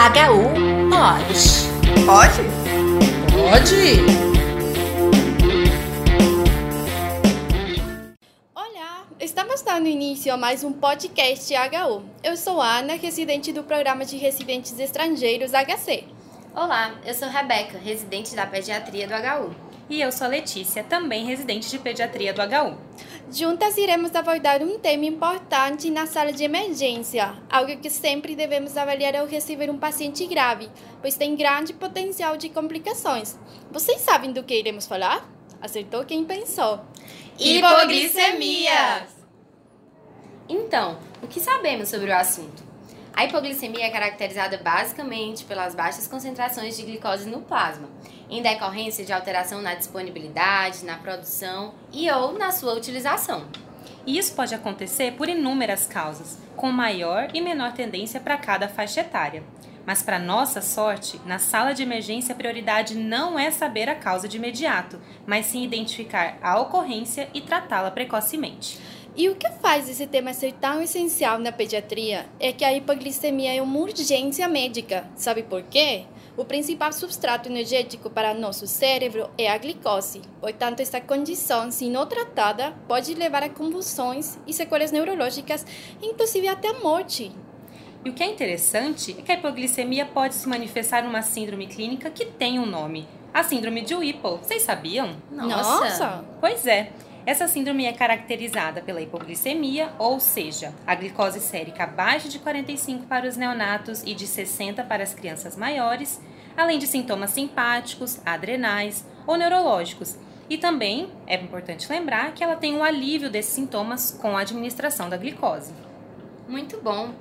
HU pode. Pode? Pode! Olá, estamos dando início a mais um podcast HU. Eu sou Ana, residente do Programa de Residentes Estrangeiros HC. Olá, eu sou Rebeca, residente da pediatria do HU. E eu sou a Letícia, também residente de pediatria do HU. Juntas iremos abordar um tema importante na sala de emergência, algo que sempre devemos avaliar ao receber um paciente grave, pois tem grande potencial de complicações. Vocês sabem do que iremos falar? Acertou quem pensou. Hipoglicemia! Então, o que sabemos sobre o assunto? A hipoglicemia é caracterizada basicamente pelas baixas concentrações de glicose no plasma, em decorrência de alteração na disponibilidade, na produção e ou na sua utilização. Isso pode acontecer por inúmeras causas, com maior e menor tendência para cada faixa etária. Mas, para nossa sorte, na sala de emergência a prioridade não é saber a causa de imediato, mas sim identificar a ocorrência e tratá-la precocemente. E o que faz esse tema ser tão essencial na pediatria é que a hipoglicemia é uma urgência médica. Sabe por quê? O principal substrato energético para nosso cérebro é a glicose. Portanto, esta condição, se não tratada, pode levar a convulsões e sequelas neurológicas, inclusive até a morte. E o que é interessante é que a hipoglicemia pode se manifestar numa síndrome clínica que tem um nome: a síndrome de Whipple. Vocês sabiam? Nossa! Pois é. Essa síndrome é caracterizada pela hipoglicemia, ou seja, a glicose sérica abaixo de 45 para os neonatos e de 60 para as crianças maiores, além de sintomas simpáticos, adrenais ou neurológicos. E também é importante lembrar que ela tem um alívio desses sintomas com a administração da glicose. Muito bom!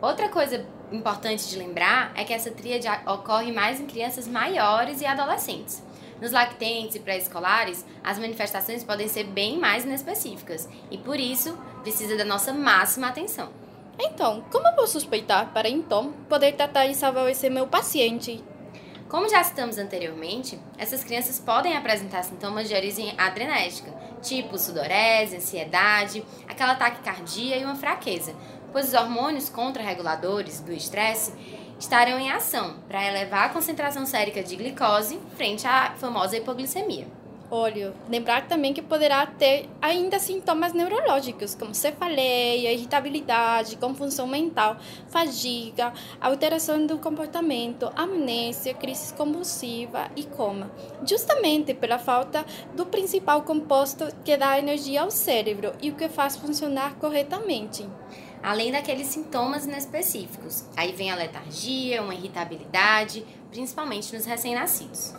Outra coisa importante de lembrar é que essa tríade ocorre mais em crianças maiores e adolescentes. Nos lactentes e pré-escolares, as manifestações podem ser bem mais inespecíficas e, por isso, precisa da nossa máxima atenção. Então, como vou suspeitar para então poder tratar e salvar esse meu paciente? Como já citamos anteriormente, essas crianças podem apresentar sintomas de origem adrenérgica, tipo sudorese, ansiedade, aquela taquicardia e uma fraqueza, pois os hormônios contrarreguladores do estresse estarão em ação para elevar a concentração sérica de glicose frente à famosa hipoglicemia. Olha, lembrar também que poderá ter ainda sintomas neurológicos, como cefaleia, irritabilidade, confusão mental, fadiga, alteração do comportamento, amnésia, crise convulsiva e coma, justamente pela falta do principal composto que dá energia ao cérebro e o que faz funcionar corretamente além daqueles sintomas inespecíficos. Aí vem a letargia, uma irritabilidade, principalmente nos recém-nascidos.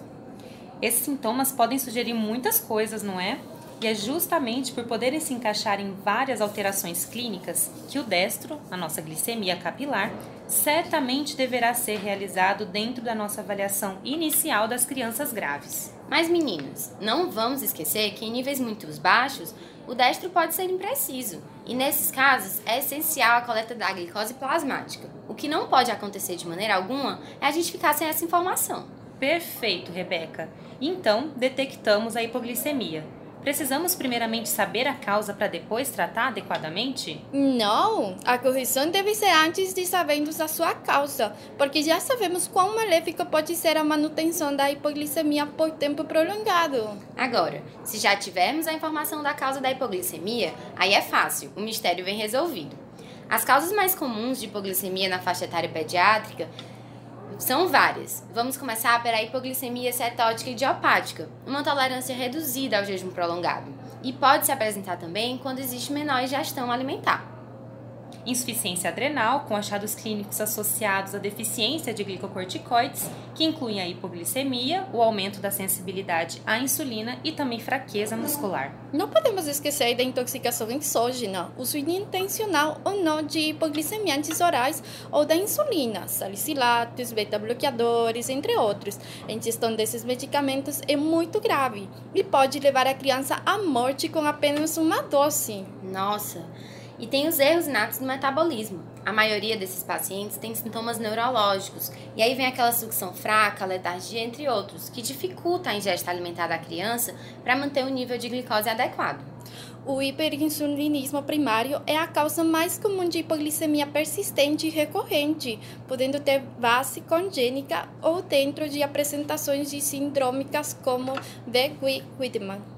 Esses sintomas podem sugerir muitas coisas, não é? E é justamente por poderem se encaixar em várias alterações clínicas que o destro, a nossa glicemia capilar, certamente deverá ser realizado dentro da nossa avaliação inicial das crianças graves. Mas meninas, não vamos esquecer que em níveis muito baixos, o destro pode ser impreciso, e nesses casos é essencial a coleta da glicose plasmática. O que não pode acontecer de maneira alguma é a gente ficar sem essa informação. Perfeito, Rebeca. Então, detectamos a hipoglicemia. Precisamos primeiramente saber a causa para depois tratar adequadamente? Não, a correção deve ser antes de sabermos a sua causa, porque já sabemos quão maléfica pode ser a manutenção da hipoglicemia por tempo prolongado. Agora, se já tivermos a informação da causa da hipoglicemia, aí é fácil, o mistério vem resolvido. As causas mais comuns de hipoglicemia na faixa etária pediátrica são várias. Vamos começar pela hipoglicemia cetótica idiopática, uma tolerância reduzida ao jejum prolongado, e pode se apresentar também quando existe menor ingestão alimentar insuficiência adrenal, com achados clínicos associados à deficiência de glicocorticoides, que incluem a hipoglicemia, o aumento da sensibilidade à insulina e também fraqueza muscular. Não podemos esquecer da intoxicação exógena, uso intencional ou não de hipoglicemiantes orais ou da insulina, salicilatos, beta-bloqueadores, entre outros. A ingestão desses medicamentos é muito grave e pode levar a criança à morte com apenas uma dose. Nossa! E tem os erros inatos do metabolismo. A maioria desses pacientes tem sintomas neurológicos, e aí vem aquela sucção fraca, letargia, entre outros, que dificulta a ingesta alimentar da criança para manter o nível de glicose adequado. o hiperinsulinismo primário é a causa mais comum de hipoglicemia persistente e recorrente, podendo ter base congênica ou dentro de apresentações de sindrômicas como V-Wiedemann.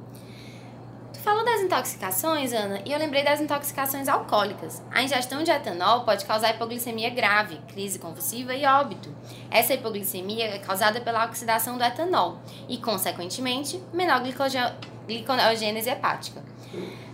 Falou das intoxicações, Ana, e eu lembrei das intoxicações alcoólicas. A ingestão de etanol pode causar hipoglicemia grave, crise convulsiva e óbito. Essa hipoglicemia é causada pela oxidação do etanol e, consequentemente, menor glicogênese hepática.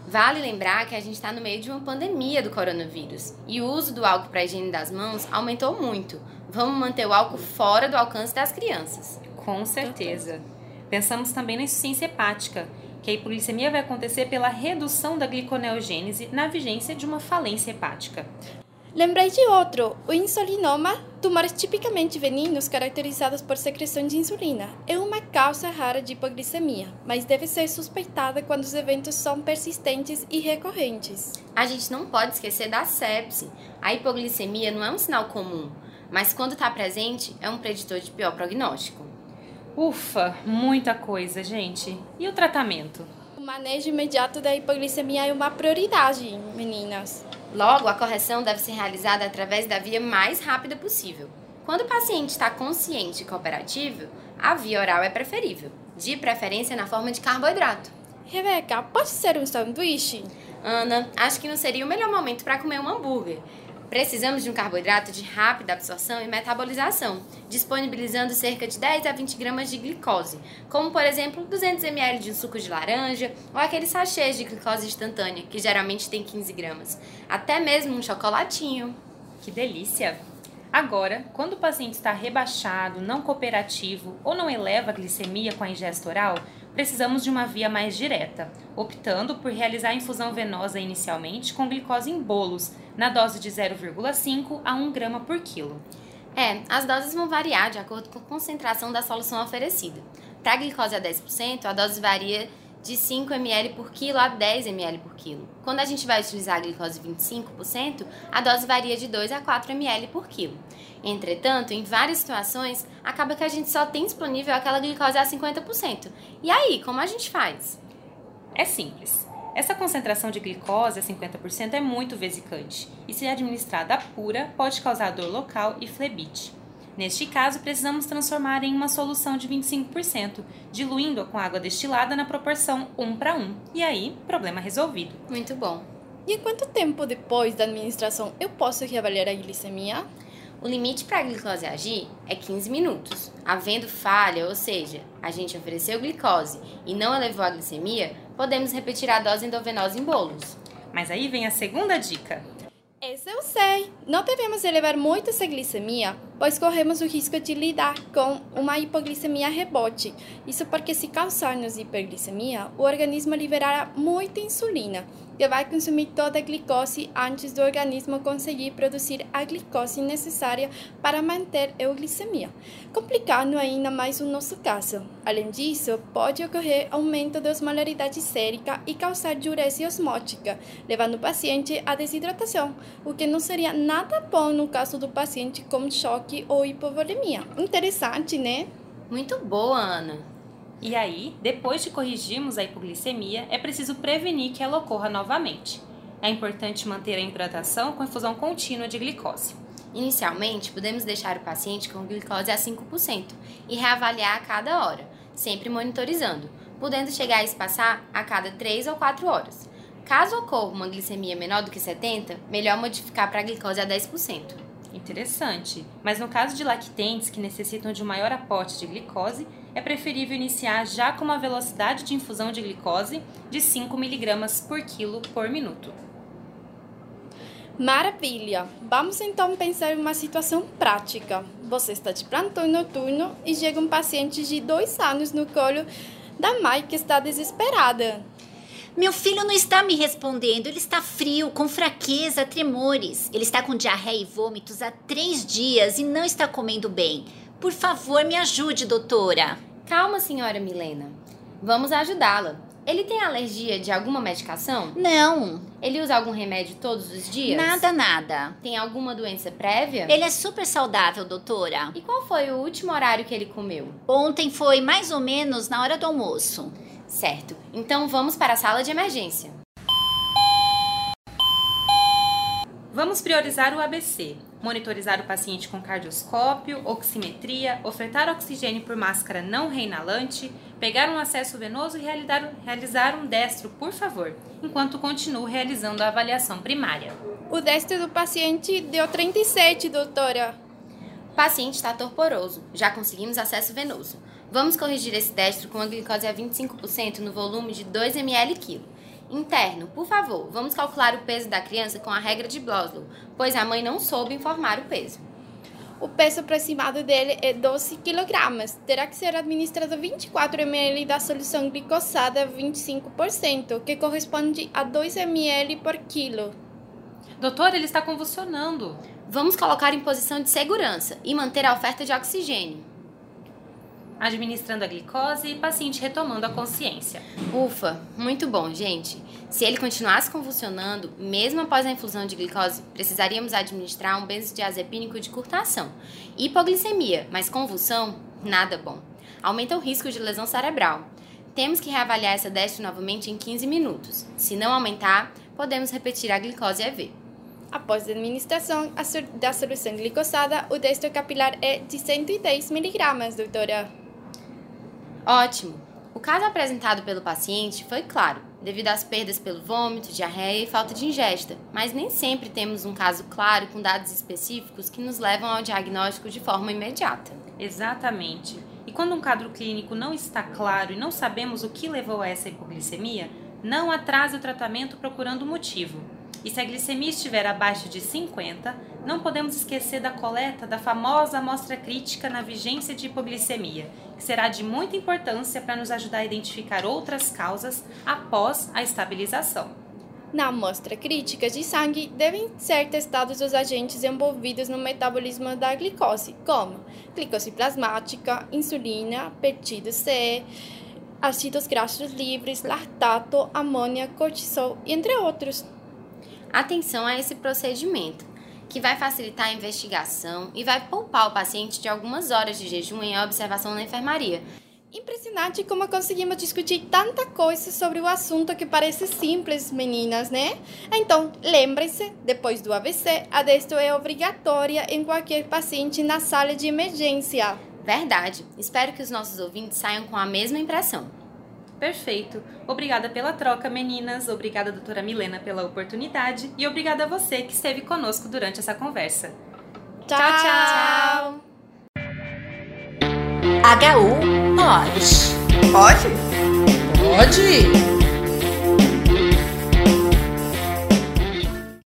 Vale lembrar que a gente está no meio de uma pandemia do coronavírus e o uso do álcool para higiene das mãos aumentou muito. Vamos manter o álcool fora do alcance das crianças. Com certeza. Pensamos também na insuficiência hepática que a hipoglicemia vai acontecer pela redução da gliconeogênese na vigência de uma falência hepática. Lembrei de outro, o insulinoma, tumores tipicamente veninos caracterizados por secreção de insulina. É uma causa rara de hipoglicemia, mas deve ser suspeitada quando os eventos são persistentes e recorrentes. A gente não pode esquecer da sepse. A hipoglicemia não é um sinal comum, mas quando está presente, é um preditor de pior prognóstico. Ufa, muita coisa, gente. E o tratamento? O manejo imediato da hipoglicemia é uma prioridade, meninas. Logo, a correção deve ser realizada através da via mais rápida possível. Quando o paciente está consciente e cooperativo, a via oral é preferível, de preferência na forma de carboidrato. Rebeca, pode ser um sanduíche? Ana, acho que não seria o melhor momento para comer um hambúrguer. Precisamos de um carboidrato de rápida absorção e metabolização, disponibilizando cerca de 10 a 20 gramas de glicose, como por exemplo 200 ml de um suco de laranja ou aqueles sachês de glicose instantânea, que geralmente tem 15 gramas, até mesmo um chocolatinho. Que delícia! Agora, quando o paciente está rebaixado, não cooperativo ou não eleva a glicemia com a ingesta oral, precisamos de uma via mais direta, optando por realizar a infusão venosa inicialmente com glicose em bolos, na dose de 0,5 a 1 grama por quilo. É, as doses vão variar de acordo com a concentração da solução oferecida. Para a glicose a 10%, a dose varia de 5 ml por quilo a 10 ml por quilo. Quando a gente vai utilizar a glicose 25%, a dose varia de 2 a 4 ml por quilo. Entretanto, em várias situações, acaba que a gente só tem disponível aquela glicose a 50%. E aí, como a gente faz? É simples. Essa concentração de glicose a 50% é muito vesicante e, se administrada pura, pode causar dor local e flebite. Neste caso, precisamos transformar em uma solução de 25%, diluindo-a com água destilada na proporção 1 para 1. E aí, problema resolvido. Muito bom. E quanto tempo depois da administração eu posso reavaliar a glicemia? O limite para a glicose agir é 15 minutos. Havendo falha, ou seja, a gente ofereceu glicose e não elevou a glicemia, podemos repetir a dose endovenosa em bolos. Mas aí vem a segunda dica. Essa eu sei. Não devemos elevar muito essa glicemia, pois corremos o risco de lidar com uma hipoglicemia rebote. Isso porque se causarmos hiperglicemia, o organismo liberará muita insulina, que vai consumir toda a glicose antes do organismo conseguir produzir a glicose necessária para manter a euglicemia, complicando ainda mais o nosso caso. Além disso, pode ocorrer aumento da osmolaridade sérica e causar diurese osmótica, levando o paciente à desidratação, o que não seria nada bom no caso do paciente com choque ou hipovolemia. Interessante, né? Muito boa, Ana. E aí, depois de corrigirmos a hipoglicemia, é preciso prevenir que ela ocorra novamente. É importante manter a hidratação com infusão contínua de glicose. Inicialmente, podemos deixar o paciente com glicose a 5% e reavaliar a cada hora, sempre monitorizando, podendo chegar a espaçar a cada 3 ou 4 horas. Caso ocorra uma glicemia menor do que 70, melhor modificar para a glicose a 10%. Interessante. Mas no caso de lactentes que necessitam de um maior aporte de glicose, é preferível iniciar já com uma velocidade de infusão de glicose de 5 mg por quilo por minuto. Maravilha! Vamos então pensar em uma situação prática. Você está de plantão noturno e chega um paciente de dois anos no colo da mãe que está desesperada. Meu filho não está me respondendo. Ele está frio, com fraqueza, tremores. Ele está com diarreia e vômitos há três dias e não está comendo bem. Por favor, me ajude, doutora. Calma, senhora Milena. Vamos ajudá-la. Ele tem alergia de alguma medicação? Não. Ele usa algum remédio todos os dias? Nada, nada. Tem alguma doença prévia? Ele é super saudável, doutora. E qual foi o último horário que ele comeu? Ontem foi mais ou menos na hora do almoço. Certo. Então vamos para a sala de emergência. Vamos priorizar o ABC monitorizar o paciente com cardioscópio, oximetria, ofertar oxigênio por máscara não reinalante, pegar um acesso venoso e realizar, realizar um destro, por favor, enquanto continuo realizando a avaliação primária. O destro do paciente deu 37, doutora. O paciente está torporoso, já conseguimos acesso venoso. Vamos corrigir esse destro com a glicose a 25% no volume de 2 ml quilo. Interno, por favor, vamos calcular o peso da criança com a regra de Bloslow, pois a mãe não soube informar o peso. O peso aproximado dele é 12 kg. Terá que ser administrado 24 ml da solução glicosada 25%, que corresponde a 2 ml por quilo. Doutor, ele está convulsionando. Vamos colocar em posição de segurança e manter a oferta de oxigênio. Administrando a glicose e paciente retomando a consciência. Ufa, muito bom, gente. Se ele continuasse convulsionando, mesmo após a infusão de glicose, precisaríamos administrar um benzodiazepínico de curta ação. Hipoglicemia, mas convulsão, nada bom. Aumenta o risco de lesão cerebral. Temos que reavaliar essa destro novamente em 15 minutos. Se não aumentar, podemos repetir a glicose EV. Após a administração da solução glicosada, o destro capilar é de 110 mg, doutora. Ótimo! O caso apresentado pelo paciente foi claro, devido às perdas pelo vômito, diarreia e falta de ingesta, mas nem sempre temos um caso claro com dados específicos que nos levam ao diagnóstico de forma imediata. Exatamente. E quando um quadro clínico não está claro e não sabemos o que levou a essa hipoglicemia, não atrase o tratamento procurando o motivo. E se a glicemia estiver abaixo de 50, não podemos esquecer da coleta da famosa amostra crítica na vigência de hipoglicemia, que será de muita importância para nos ajudar a identificar outras causas após a estabilização. Na amostra crítica de sangue, devem ser testados os agentes envolvidos no metabolismo da glicose, como glicose plasmática, insulina, peptídeo C, ácidos graxos livres, lactato, amônia, cortisol, entre outros. Atenção a esse procedimento, que vai facilitar a investigação e vai poupar o paciente de algumas horas de jejum em observação na enfermaria. Impressionante como conseguimos discutir tanta coisa sobre o assunto que parece simples, meninas, né? Então, lembre-se, depois do AVC, a destro é obrigatória em qualquer paciente na sala de emergência. Verdade. Espero que os nossos ouvintes saiam com a mesma impressão. Perfeito. Obrigada pela troca, meninas. Obrigada, doutora Milena, pela oportunidade. E obrigada a você que esteve conosco durante essa conversa. Tchau, tchau. HU pode. Pode? Pode!